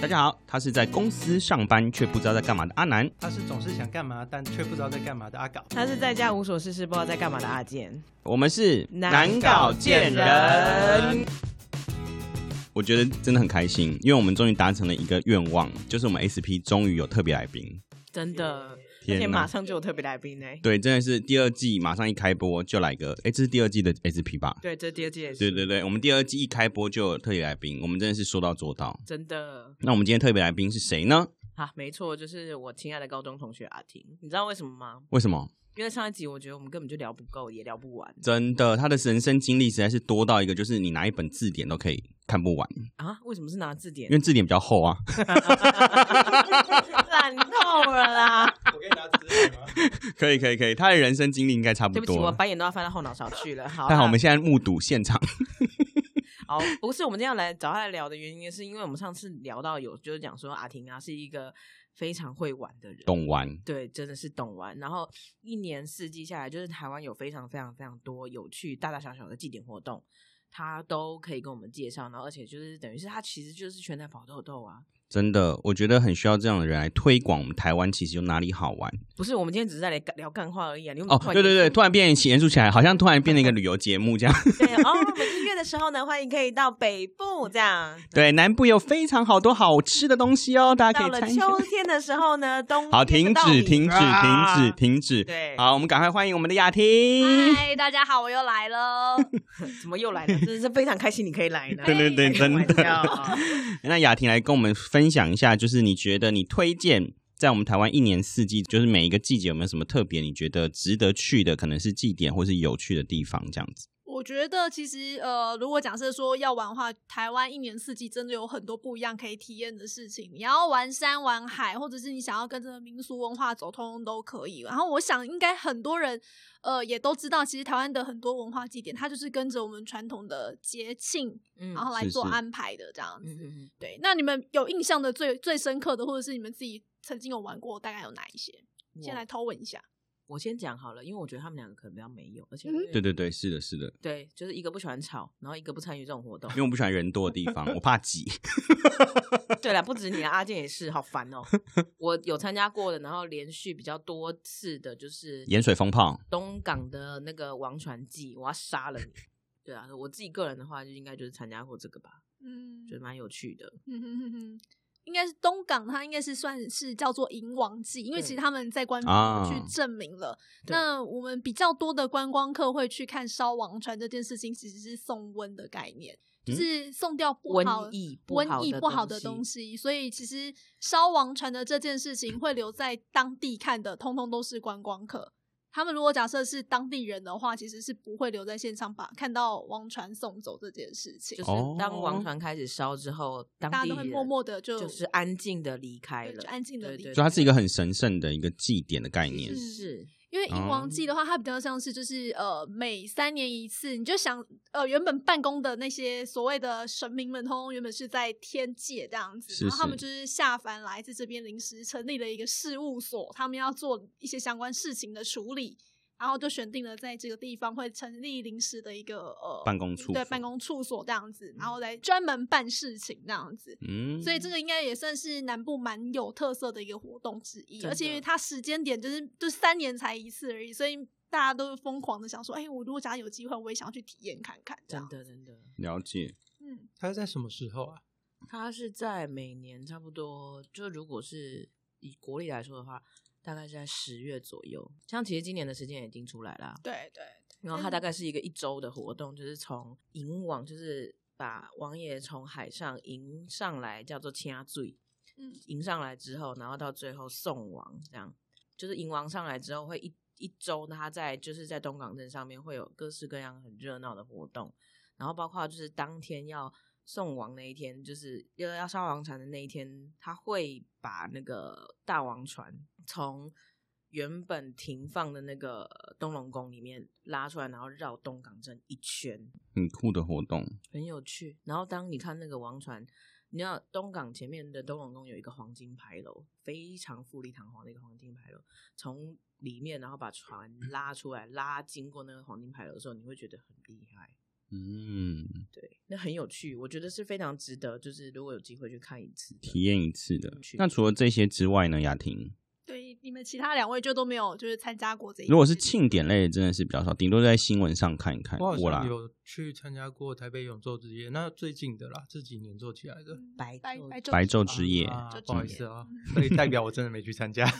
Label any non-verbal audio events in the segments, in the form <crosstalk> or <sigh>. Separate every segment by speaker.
Speaker 1: 大家好，他是在公司上班却不知道在干嘛的阿南。
Speaker 2: 他是总是想干嘛，但却不知道在干嘛的阿搞。
Speaker 3: 他是在家无所事事，不知道在干嘛的阿健。
Speaker 1: 我们是
Speaker 3: 难搞贱人。
Speaker 1: 我觉得真的很开心，因为我们终于达成了一个愿望，就是我们 SP 终于有特别来宾。
Speaker 3: 真的，而
Speaker 1: 天
Speaker 3: 马上就有特别来宾呢。
Speaker 1: 对，真的是第二季马上一开播就来个，哎，这是第二季的 SP 吧？
Speaker 3: 对，这第二季也是。
Speaker 1: 对对对，我们第二季一开播就有特别来宾，我们真的是说到做到。
Speaker 3: 真的
Speaker 1: 那我们今天特别来宾是谁呢？
Speaker 3: 啊，没错，就是我亲爱的高中同学阿婷。你知道为什么吗？
Speaker 1: 为什么？
Speaker 3: 因为上一集我觉得我们根本就聊不够，也聊不完
Speaker 1: 真的，他的人生经历实在是多到一个，就是你拿一本字典都可以看不完，
Speaker 3: 啊！为什么是拿字典
Speaker 1: 因？为字典比较厚啊。<laughs>
Speaker 3: 烂透了啦！
Speaker 2: 我 <laughs> 可以？
Speaker 1: 可以可以，他的人生经历应该差不多
Speaker 3: 对不起，我。白眼都要翻到后脑勺去了。好啦，
Speaker 1: 太好，我们现在目睹现场。<laughs>
Speaker 3: 好，不是我们今天要来找他来聊的原因，是因为我们上次聊到有就是讲说阿婷啊是一个非常会玩的人，
Speaker 1: 懂玩，
Speaker 3: 对，真的是懂玩。然后一年四季下来，就是台湾有非常非常非常多有趣大大小小的祭典活动，他都可以跟我们介绍。然后而且就是等于是他其实就是全台跑豆豆啊。
Speaker 1: 真的，我觉得很需要这样的人来推广我们台湾，其实有哪里好玩
Speaker 3: 不是，我们今天只是在来聊干话而已啊。你有没
Speaker 1: 哦对对对，突然变严肃起来，好像突然变成一个旅游节目这样。<laughs>
Speaker 3: 对哦，我们一月的时候呢，欢迎可以到北部这样。
Speaker 1: 对，南部有非常好多好吃的东西哦，大家可
Speaker 3: 到了
Speaker 1: 以参与。
Speaker 3: 秋天的时候呢，冬
Speaker 1: 好，停止，停止，停
Speaker 2: 啊
Speaker 1: 止，停止。
Speaker 3: 对
Speaker 1: 好，我们赶快欢迎我们的雅婷。
Speaker 4: 嗨，大家好，我又来了。<laughs>
Speaker 3: 怎么又来了？真的是非常开心，你可以来呢。
Speaker 1: 对 <laughs> 对对，真的。那雅婷来跟我们分分享一下，就是你觉得你推荐在我们台湾一年四季，就是每一个季节有没有什么特别？你觉得值得去的，可能是祭典或是有趣的地方，这样子。
Speaker 4: 我觉得其实呃，如果假设说要玩的话，台湾一年四季真的有很多不一样可以体验的事情。你要玩山玩海，或者是你想要跟着民俗文化走，通通都可以。然后我想应该很多人呃也都知道，其实台湾的很多文化祭典，它就是跟着我们传统的节庆，
Speaker 3: 嗯
Speaker 4: 然后来做安排的这样子。对，那你们有印象的最最深刻的，或者是你们自己曾经有玩过，大概有哪一些？先来偷问一下。
Speaker 3: 我先讲好了，因为我觉得他们两个可能比较没有，而且
Speaker 4: 嗯
Speaker 1: 对对对，是的，是的。
Speaker 3: 对，就是一个不喜欢吵，然后一个不参与这种活动
Speaker 1: 因。为我不喜欢人多的地方，<laughs> 我怕挤。
Speaker 3: 对了，不止你啊，阿健也是，好烦哦。我有参加过的，然后连续比较多次的，就是
Speaker 1: 盐水风炮，
Speaker 3: 东港的那个王传记，我要杀了你。<laughs> 对啊，我自己个人的话，就应该就是参加过这个吧，
Speaker 4: 嗯，
Speaker 3: 觉得蛮有趣的。
Speaker 4: 嗯哼哼哼，应该是东港，它应该是算是叫做银王祭，因为其实他们在官
Speaker 1: 啊
Speaker 4: 方去证明了。
Speaker 3: 对
Speaker 4: 那我们比较多的观光客会去看烧王船这件事情，其实是送瘟的概念，是送掉不好
Speaker 3: 瘟疫
Speaker 4: 瘟疫
Speaker 3: 的
Speaker 4: 不好的
Speaker 3: 东西。
Speaker 4: 所以其实烧王船的这件事情会留在当地看的，通通都是观光客。他们如果假设是当地人的话，其实是不会留在现场把看到王船送走这件事情
Speaker 3: 就。是
Speaker 1: 哦
Speaker 3: 当王船开始烧之后，当地人
Speaker 4: 大家都会默默的就
Speaker 3: 就是安静的离开了，
Speaker 4: 就安静的离开
Speaker 3: 对对
Speaker 1: 就它是一个很神圣的一个祭典的概念。
Speaker 3: 是
Speaker 4: 因为银王祭的话，它比较像是就是呃每三年一次，你就想呃原本办公的那些所谓的神明们，通通原本是在天界这样子，
Speaker 1: 是
Speaker 4: 然后他们就是下凡来自这边临时成立了一个事务所，他们要做一些相关事情的处理。然后就选定了在这个地方会成立临时的一个呃
Speaker 1: 办公处所
Speaker 4: 对办公处所这样子，然后来专门办事情这样子。
Speaker 1: 嗯，
Speaker 4: 所以这个应该也算是南部蛮有特色的一个活动之一，而且因为它时间点就是就三年才一次而已，所以大家都疯狂的想说，哎、我如果假如有机会，我也想要去体验看看。这
Speaker 3: 真
Speaker 4: 样，
Speaker 3: 的真的。
Speaker 1: 了解。
Speaker 4: 嗯，
Speaker 2: 它是在什么时候啊？
Speaker 3: 它是在每年差不多，就如果是以国历来说的话，大概是在十月左右。像其实今年的时间已经出来啦，
Speaker 4: 对对，
Speaker 3: 然后它大概是一个一周的活动，就是从迎王，就是把王爷从海上迎上来，叫做掐醉，
Speaker 4: 嗯
Speaker 3: 迎上来之后，然后到最后送王，这样就是迎王上来之后会一一周，他在就是在东港镇上面会有各式各样很热闹的活动，然后包括就是当天要送王那一天，就是要要烧王船的那一天，他会把那个大王船从原本停放的那个东龙宫里面拉出来，然后绕东港镇一圈，
Speaker 1: 很酷的活动，
Speaker 3: 很有趣。然后当你看那个王船，你知道东港前面的东龙宫有一个黄金牌楼，非常富丽堂皇的一个黄金牌楼，从里面然后把船拉出来，拉经过那个黄金牌楼的时候，你会觉得很厉害。
Speaker 1: 嗯，
Speaker 3: 对，那很有趣，我觉得是非常值得，就是如果有机会去看一次的
Speaker 1: 体验一次的。那除了这些之外呢，雅婷，
Speaker 4: 对，你们其他两位就都没有就是参加过这一次。
Speaker 1: 如果是庆典类的，真的是比较少，顶多在新闻上看一看。
Speaker 2: 我有去参加过台北永昼之夜，那最近的啦，这几年做起来的。
Speaker 4: 嗯
Speaker 3: 白昼
Speaker 4: 白白
Speaker 1: 白昼之夜
Speaker 2: 不好意思啊，<laughs> 所以代表我真的没去参加。<laughs> <laughs>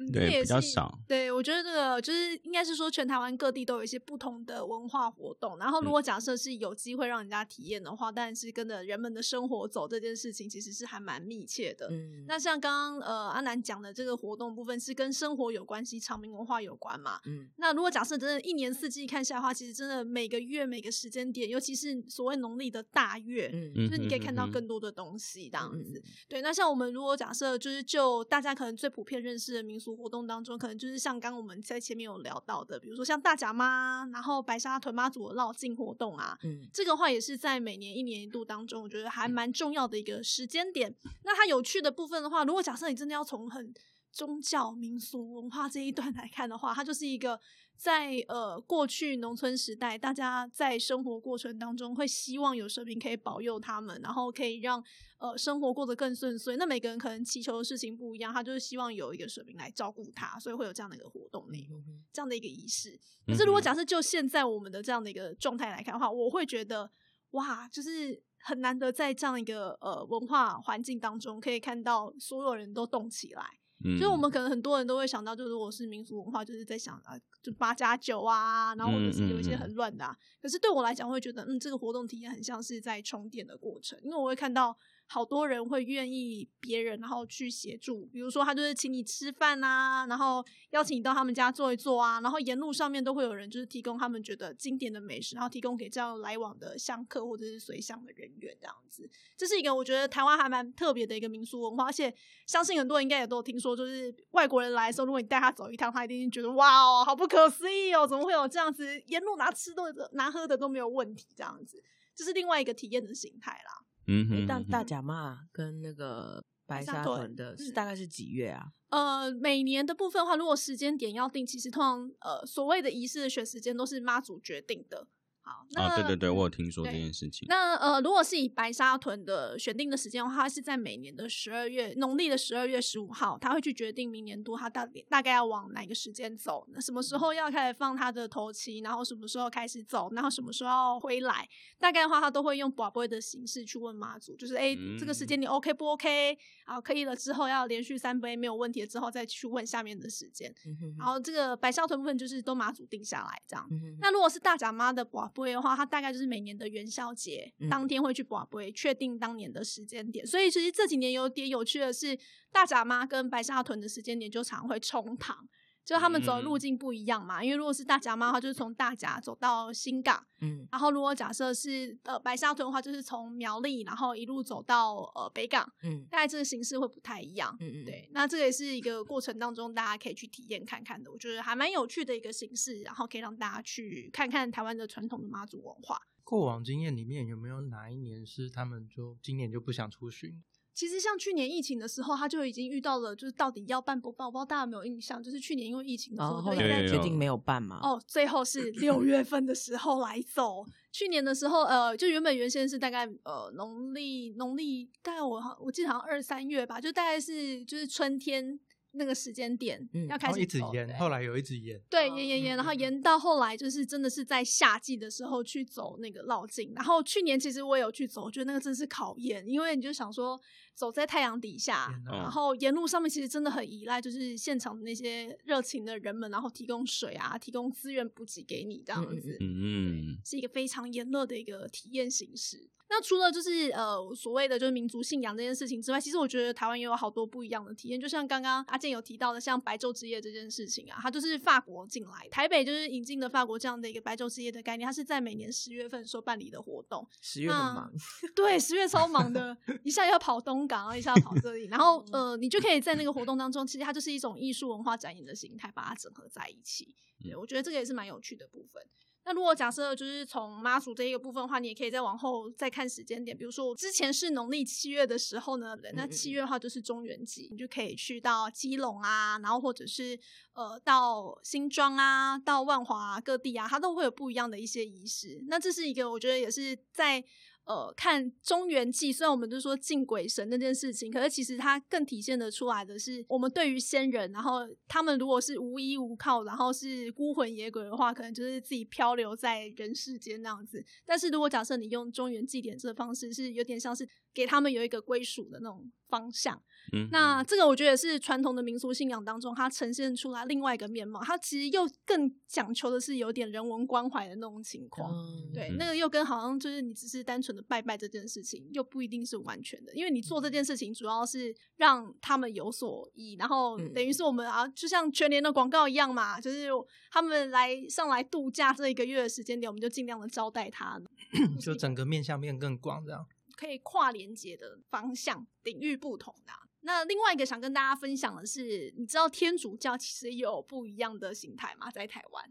Speaker 4: 嗯
Speaker 1: 对
Speaker 4: 也是
Speaker 1: 比较少
Speaker 4: 对，我觉得这个就是应该是说，全台湾各地都有一些不同的文化活动。然后，如果假设是有机会让人家体验的话，当然是跟着人们的生活走，这件事情其实是还蛮密切的。
Speaker 3: 嗯，
Speaker 4: 那像刚刚呃阿南讲的这个活动部分是跟生活有关系，长明文化有关嘛？
Speaker 3: 嗯
Speaker 4: 那如果假设真的一年四季看下来的话，其实真的每个月每个时间点，尤其是所谓农历的大月，
Speaker 3: 嗯
Speaker 1: 嗯
Speaker 4: 就是你可以看到更多的东西这样子。
Speaker 3: 嗯
Speaker 4: 对，那像我们如果假设就是就大家可能最普遍认识的民俗活动当中，可能就是像刚刚我们在前面有聊到的，比如说像大甲妈，然后白沙屯妈祖的绕境活动啊，
Speaker 3: 嗯
Speaker 4: 这个话也是在每年一年一度当中，我觉得还蛮重要的一个时间点。那它有趣的部分的话，如果假设你真的要从很宗教、民俗、文化这一段来看的话，它就是一个在呃过去农村时代，大家在生活过程当中会希望有神明可以保佑他们，然后可以让呃生活过得更顺遂。那每个人可能祈求的事情不一样，他就是希望有一个神明来照顾他，所以会有这样的一个活动内容。
Speaker 3: 嗯
Speaker 4: 这样的一个仪式。可是如果假设就现在我们的这样的一个状态来看的话，我会觉得哇，就是很难得在这样一个呃文化环境当中，可以看到所有人都动起来。
Speaker 1: 嗯
Speaker 4: 就是我们可能很多人都会想到，就是如果是民俗文化，就是在想啊，就八加九啊，然后或者是有一些很乱的、啊。可是对我来讲，会觉得嗯，这个活动体验很像是在充电的过程，因为我会看到好多人会愿意别人然后去协助，比如说他就是请你吃饭啊，然后邀请你到他们家坐一坐啊，然后沿路上面都会有人就是提供他们觉得经典的美食，然后提供给这样来往的香客或者是随乡的人员这样子。这是一个我觉得台湾还蛮特别的一个民俗文化，而且相信很多人应该也都有听说，就是外国人来的时候，如果你带他走一趟，他一定觉得哇哦，好不可思议哦，怎么会有这样子，沿路拿吃的、拿喝的都没有问题，这样子，这是另外一个体验的形态啦。
Speaker 1: 嗯哼，
Speaker 3: 诶但大甲妈跟那个白沙
Speaker 4: 屯
Speaker 3: 屯的是
Speaker 4: 嗯
Speaker 3: 大概是几月啊？
Speaker 4: 呃，每年的部分的话，如果时间点要定，其实通常呃所谓的仪式的选时间都是妈祖决定的。好，那、
Speaker 1: 啊，对对对，我有
Speaker 4: 嗯
Speaker 1: 听说这件事情。
Speaker 4: 那呃，如果是以白沙屯的选定的时间的话，它是在每年的十二月，农历的十二月十五号，他会去决定明年度他大大概要往哪个时间走，那什么时候要开始放他的头期，然后什么时候开始走，然后什么时候要回来，大概的话他都会用宝贝的形式去问妈祖，就是哎、这个时间你 OK 不 OK？啊，可以了之后要连续三杯没有问题了之后再去问下面的时间，
Speaker 3: 嗯哼
Speaker 4: 然后这个白沙屯部分就是都妈祖定下来这样。
Speaker 3: 嗯哼
Speaker 4: 那如果是大甲妈的宝贝的话，它大概就是每年的元宵节、
Speaker 3: 嗯
Speaker 4: 当天会去宝贝，确定当年的时间点。所以其实这几年有点有趣的是，大甲妈跟白沙屯的时间点就常会冲堂，就是他们走的路径不一样嘛。因为如果是大甲妈，的话就是从大甲走到新港，
Speaker 3: 嗯
Speaker 4: 然后如果假设是呃白沙屯的话，就是从苗栗，然后一路走到呃北港，
Speaker 3: 嗯
Speaker 4: 大概这个形式会不太一样。
Speaker 3: 嗯嗯，
Speaker 4: 对，那这个也是一个过程当中大家可以去体验看看的，我觉得还蛮有趣的一个形式，然后可以让大家去看看台湾的传统的妈祖文化。
Speaker 2: 过往经验里面有没有哪一年是他们就今年就不想出巡？
Speaker 4: 其实像去年疫情的时候，他就已经遇到了，就是到底要办不办，我不知道大家有没有印象，就是去年因为疫情的时候，
Speaker 3: 然后后
Speaker 4: 就一直在
Speaker 3: 决定没有办嘛？
Speaker 4: 哦，最后是 <clears throat> 六月份的时候来走。去年的时候，呃，就原本原先是大概呃农历农历大概我好我记得好像二三月吧，就大概是就是春天那个时间点、
Speaker 3: 嗯
Speaker 4: 要开始
Speaker 2: 一直，延后来有一直延。
Speaker 4: 对，
Speaker 3: 哦
Speaker 4: 延延延，然后延到后来就是真的是在夏季的时候去走那个绕境。然后去年其实我也有去走，我觉得那个真是考验，因为你就想说走在太阳底下然后沿路上面其实真的很依赖就是现场的那些热情的人们，然后提供水啊，提供资源补给给你这样子。
Speaker 1: 嗯，
Speaker 4: 是一个非常炎热的一个体验形式。那除了就是呃所谓的就是民族信仰这件事情之外，其实我觉得台湾也有好多不一样的体验。就像刚刚阿健有提到的，像白昼之夜这件事情啊，它就是法国进来，台北就是引进的法国这样的一个白昼之夜的概念，它是在每年十月份所办理的活动。
Speaker 3: 十月很
Speaker 4: 那
Speaker 3: 忙，<laughs>
Speaker 4: 对，十月超忙的，一下要跑东港，然后一下跑这里，然后 <laughs> 呃，你就可以在那个活动当中，其实它就是一种艺术文化展演的形态，把它整合在一起。对，我觉得这个也是蛮有趣的部分。那那如果假设就是从妈祖这一个部分的话，你也可以再往后再看时间点，比如说我之前是农历七月的时候呢，那七月的话就是中元节，你就可以去到基隆啊，然后或者是呃到新庄啊，到万华各地啊，它都会有不一样的一些仪式。那这是一个我觉得也是在。呃，看中原祭，虽然我们都说敬鬼神那件事情，可是其实它更体现的出来的是，我们对于仙人，然后他们如果是无依无靠，然后是孤魂野鬼的话，可能就是自己漂流在人世间那样子。但是如果假设你用中原祭典这个方式，是有点像是给他们有一个归属的那种方向。
Speaker 1: 嗯，
Speaker 4: 那这个我觉得是传统的民俗信仰当中，它呈现出来另外一个面貌。它其实又更讲求的是有点人文关怀的那种情况。对，那个又跟好像就是你只是单纯的拜拜这件事情，又不一定是完全的。因为你做这件事情主要是让他们有所益，然后等于是我们啊，就像全年的广告一样嘛，就是他们来上来度假这一个月的时间点，我们就尽量的招待他，<clears throat>
Speaker 2: 就整个面向面更广，这样
Speaker 4: 可以跨连接的方向领域不同的。那另外一个想跟大家分享的是，你知道天主教其实有不一样的形态吗？在台湾，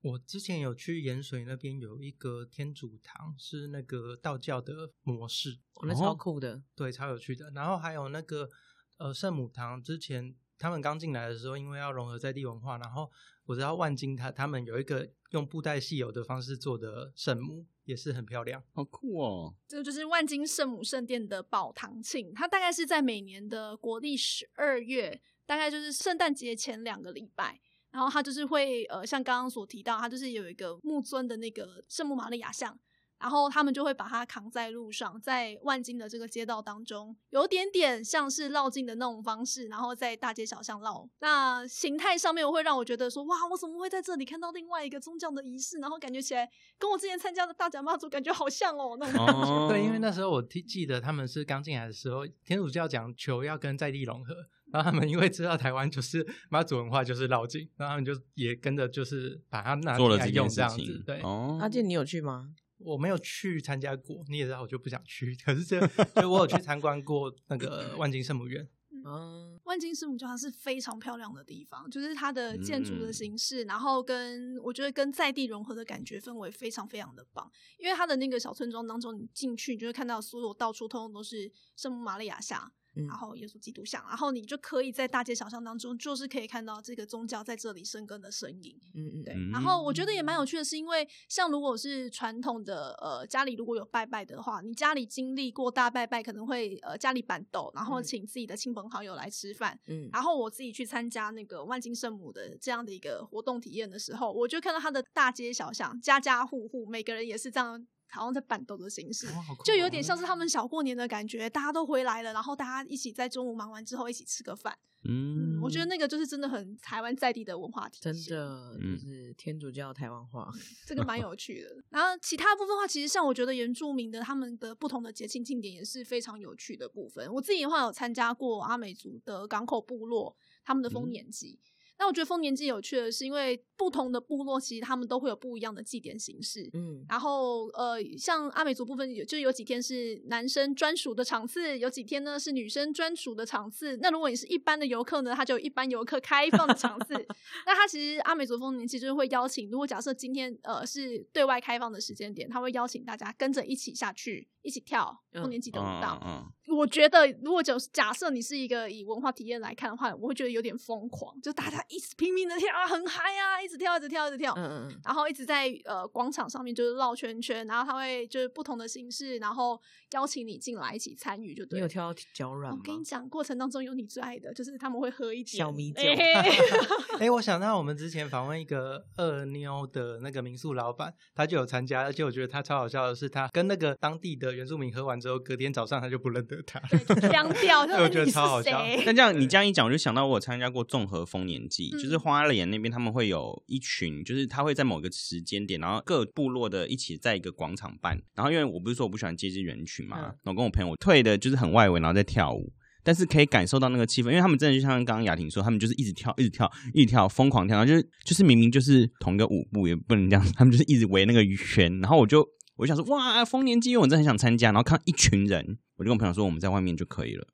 Speaker 2: 我之前有去盐水那边有一个天主堂，是那个道教的模式，
Speaker 3: 那超酷的，
Speaker 2: 对，超有趣的。然后还有那个呃圣母堂，之前他们刚进来的时候，因为要融合在地文化，然后我知道万金他他们有一个用布袋戏偶的方式做的圣母。也是很漂亮，
Speaker 1: 好酷哦！
Speaker 4: 这个就是万金圣母圣殿的宝堂庆，它大概是在每年的国历十二月，大概就是圣诞节前两个礼拜，然后它就是会呃，像刚刚所提到，它就是有一个木尊的那个圣母玛利亚像。然后他们就会把它扛在路上，在万金的这个街道当中，有点点像是绕境的那种方式，然后在大街小巷绕。那形态上面会让我觉得说，哇，我怎么会在这里看到另外一个宗教的仪式？然后感觉起来跟我之前参加的大甲妈祖感觉好像哦。那
Speaker 2: 种 <laughs> 对，因为那时候我记记得他们是刚进来的时候，天主教讲求要跟在地融合，然后他们因为知道台湾就是妈祖文化就是绕境，然后他们就也跟着就是把它拿来用这样子。对，
Speaker 3: 阿健，你有去吗？
Speaker 2: 我没有去参加过，你也知道，我就不想去。可是这，就我有去参观过那个万金圣母院。<laughs>
Speaker 4: 嗯，万金圣母教堂是非常漂亮的地方，就是它的建筑的形式，然后跟我觉得跟在地融合的感觉氛围非常非常的棒。因为它的那个小村庄当中，你进去你就会看到所有到处通通都是圣母玛利亚像。然后耶稣基督像，然后你就可以在大街小巷当中，就是可以看到这个宗教在这里生根的身影。嗯嗯，对。然后我觉得也蛮有趣的，是因为像如果是传统的呃家里如果有拜拜的话，你家里经历过大拜拜，可能会呃家里板斗，然后请自己的亲朋好友来吃饭。嗯。然后我自己去参加那个万金圣母的这样的一个活动体验的时候，我就看到他的大街小巷，家家户户每个人也是这样。好像在板凳的形式，就有点像是他们小过年的感觉，大家都回来了，然后大家一起在中午忙完之后一起吃个饭。嗯，我觉得那个就是真的很台湾在地的文化体
Speaker 3: 真的就是天主教台湾话，<laughs>
Speaker 4: 这个蛮有趣的。然后其他部分的话，其实像我觉得原住民的他们的不同的节庆庆典也是非常有趣的部分。我自己的话有参加过阿美族的港口部落他们的丰年祭。那我觉得丰年祭有趣的是，因为不同的部落其实他们都会有不一样的祭典形式。嗯，然后呃，像阿美族部分有就有几天是男生专属的场次，有几天呢是女生专属的场次。那如果你是一般的游客呢，他就有一般游客开放的场次。<laughs> 那他其实阿美族丰年祭就是会邀请，如果假设今天呃是对外开放的时间点，他会邀请大家跟着一起下去，一起跳丰年祭的舞蹈。嗯我觉得，如果就假设你是一个以文化体验来看的话，我会觉得有点疯狂，就大家一直拼命的跳啊，很嗨啊，一直跳，一直跳，一直跳，嗯嗯，然后一直在呃广场上面就是绕圈圈，然后他会就是不同的形式，然后邀请你进来一起参与，就对。
Speaker 3: 你有跳到脚软
Speaker 4: 吗？我跟你讲，过程当中有你最爱的，就是他们会喝一点
Speaker 3: 小米酒。<laughs>
Speaker 2: 哎，我想到我们之前访问一个二妞的那个民宿老板，他就有参加，而且我觉得他超好笑的是，他跟那个当地的原住民喝完之后，隔天早上他就不认得他。
Speaker 4: 腔调，<laughs>
Speaker 2: 我觉得超好笑。
Speaker 1: 那这样你这样一讲，我就想到我参加过综合丰年祭，就是花莲那边他们会有一群，就是他会在某个时间点，然后各部落的一起在一个广场办。然后因为我不是说我不喜欢接近人群嘛，我跟我朋友退的就是很外围，然后在跳舞，但是可以感受到那个气氛，因为他们真的就像刚刚雅婷说，他们就是一直跳，一直跳，一直跳，疯狂跳，然后就是就是明明就是同一个舞步，也不能这样，他们就是一直围那个圈，然后我就。我就想说，哇，丰年祭，我真的很想参加。然后看一群人，我就跟我朋友说，我们在外面就可以了。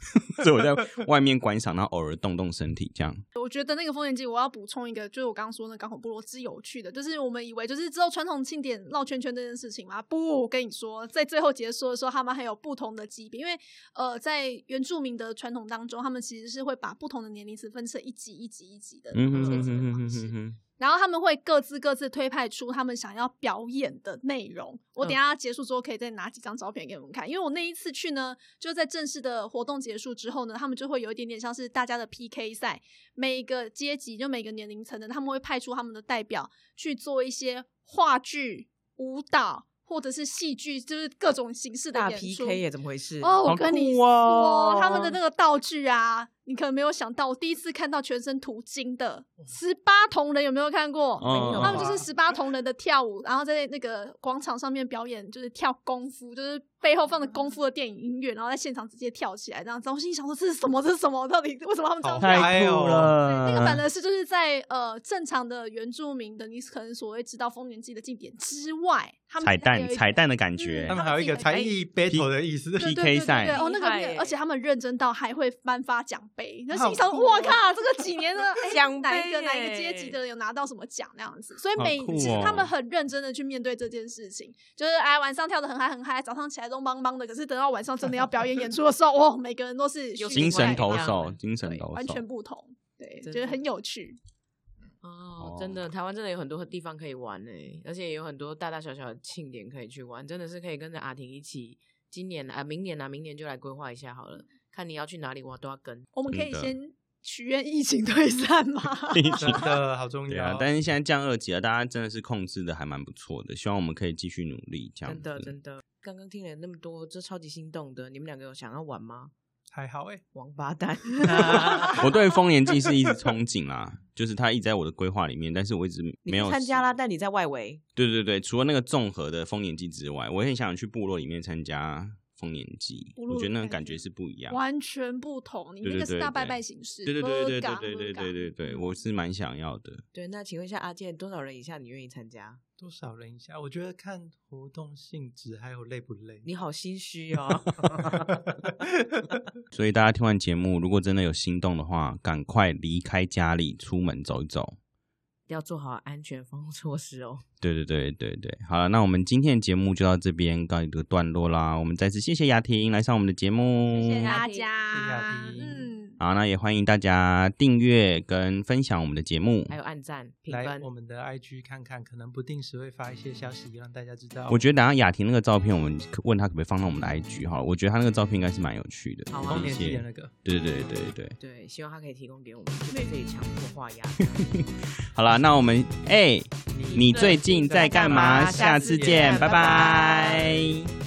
Speaker 1: <laughs> 所以我在外面观赏，然后偶尔动动身体这样。
Speaker 4: 我觉得那个丰年祭，我要补充一个，就是我刚刚说那港口部落之有趣的，就是我们以为就是之后传统庆典绕圈圈这件事情吗，不，我跟你说，在最后结束的时候，他们还有不同的级别，因为呃，在原住民的传统当中，他们其实是会把不同的年龄层分成一级一级一级的
Speaker 1: 嗯哼
Speaker 4: 嗯
Speaker 1: 哼嗯哼
Speaker 4: 级的方式。
Speaker 1: 哼哼哼，
Speaker 4: 然后他们会各自各自推派出他们想要表演的内容。我等一下结束之后可以再拿几张照片给你们看，因为我那一次去呢，就在正式的活动结束之后呢，他们就会有一点点像是大家的 PK 赛，每个阶级就每个年龄层的，他们会派出他们的代表去做一些话剧、舞蹈或者是戏剧，就是各种形式的
Speaker 3: 大
Speaker 4: 演出。
Speaker 3: PK 耶，怎么回事？
Speaker 4: 哦，我跟你
Speaker 1: 酷
Speaker 4: 说，
Speaker 1: 哦
Speaker 4: 他们的那个道具啊，你可能没有想到，我第一次看到全身涂金的十八铜人，有没有看过？
Speaker 1: 哦
Speaker 4: 他们就是十八铜人的跳舞，然后在那个广场上面表演，就是跳功夫，就是背后放着功夫的电影音乐，然后在现场直接跳起来这样子。我心里想说这是什么？这是什么？到底为什么他们这样
Speaker 2: 好
Speaker 4: 跳？
Speaker 1: 太酷了！
Speaker 4: 那个反而是就是在呃正常的原住民的，你可能所谓知道丰年祭的祭典之外，他们
Speaker 1: 彩蛋彩蛋的感
Speaker 4: 嗯
Speaker 1: 觉
Speaker 2: 他，们还有一个才艺 battle 的意思。
Speaker 1: PK 赛
Speaker 4: 对哦，那个而且他们认真到还会颁发奖杯，那
Speaker 2: 好
Speaker 4: 心想，
Speaker 2: 哦。
Speaker 4: 我靠，这个几年的哎 <laughs>
Speaker 3: 奖
Speaker 4: 哪一个哪一个
Speaker 3: 耶
Speaker 4: 阶级的有拿到什么奖那样子，所以每
Speaker 1: 酷
Speaker 4: 其实他们
Speaker 1: 哦。
Speaker 4: 很认真的去面对这件事情，就是哎晚上跳的很嗨很嗨，早上起来都邦邦的，可是等到晚上真的要表演演出的时候，<laughs> 哇，每个人都是
Speaker 3: 有
Speaker 1: 精神
Speaker 4: 力
Speaker 1: 投手精神投手，
Speaker 4: 完全不同，对，觉得很有趣。
Speaker 3: 哦，真的，台湾真的有很多地方可以玩呢，而且也有很多大大小小的庆典可以去玩，真的是可以跟着阿婷一起，今年啊、明年啊，明年就来规划一下好了，看你要去哪里，我都要跟。
Speaker 4: 我们可以先许愿疫情退散吗？<laughs>
Speaker 1: 疫情
Speaker 2: 真的好重要。
Speaker 1: 对啊，但是现在降二级了，大家真的是控制的还蛮不错的，希望我们可以继续努力，这样
Speaker 3: 真的真的，刚刚听了那么多，这超级心动的，你们两个有想要玩吗？
Speaker 2: 还好哎，
Speaker 3: 王八蛋，<laughs>
Speaker 1: 我对 <laughs> 丰年祭是一直憧憬啦，就是它一直在我的规划里面，但是我一直
Speaker 3: 你
Speaker 1: 没有
Speaker 3: 参加啦，但你在外围，
Speaker 1: 对对对，除了那个综合的丰年祭之外，我很想去部落里面参加丰年祭，
Speaker 4: 部落
Speaker 1: 我觉得那
Speaker 4: 的感觉
Speaker 1: 个感觉是不一样。
Speaker 4: 完全不同，你那个是大拜拜形式，
Speaker 1: 对对对对对对对对对，我是蛮想要的。
Speaker 3: 对，那请问一下阿健，多少人以下你愿意参加？
Speaker 2: 多少人以下？我觉得看活动性质还有累不累。
Speaker 3: 你好心虚哦。<laughs>
Speaker 1: 所以大家听完节目，如果真的有心动的话，赶快离开家里，出门走一走。
Speaker 3: 要做好安全防护措施哦。<laughs>
Speaker 1: 对对对对对，好了，那我们今天的节目就到这边告一个段落啦。我们再次谢谢雅婷来上我们的节目，
Speaker 4: 谢谢大
Speaker 3: 大家。
Speaker 4: 谢
Speaker 2: 谢谢，
Speaker 4: 嗯，
Speaker 1: 好，那也欢迎大家订阅跟分享我们的节目。
Speaker 3: 还有按赞、评分
Speaker 2: 来我，们的 IG 看看，可能不定时会发一些消息让大家知道。
Speaker 1: 我觉得等下雅婷那个照片，我们可问她可不可以放到我们的 IG 好了。我觉得她那个照片应该是蛮有趣的，
Speaker 3: 好啊
Speaker 2: 丰年
Speaker 1: 一些
Speaker 2: 祭的那个，
Speaker 1: 对对对对对。
Speaker 3: 对，希望他可以提供给我们，就在这里强迫画押。<laughs>
Speaker 1: 好了，那我们哎、你最近在干嘛？下次见，拜拜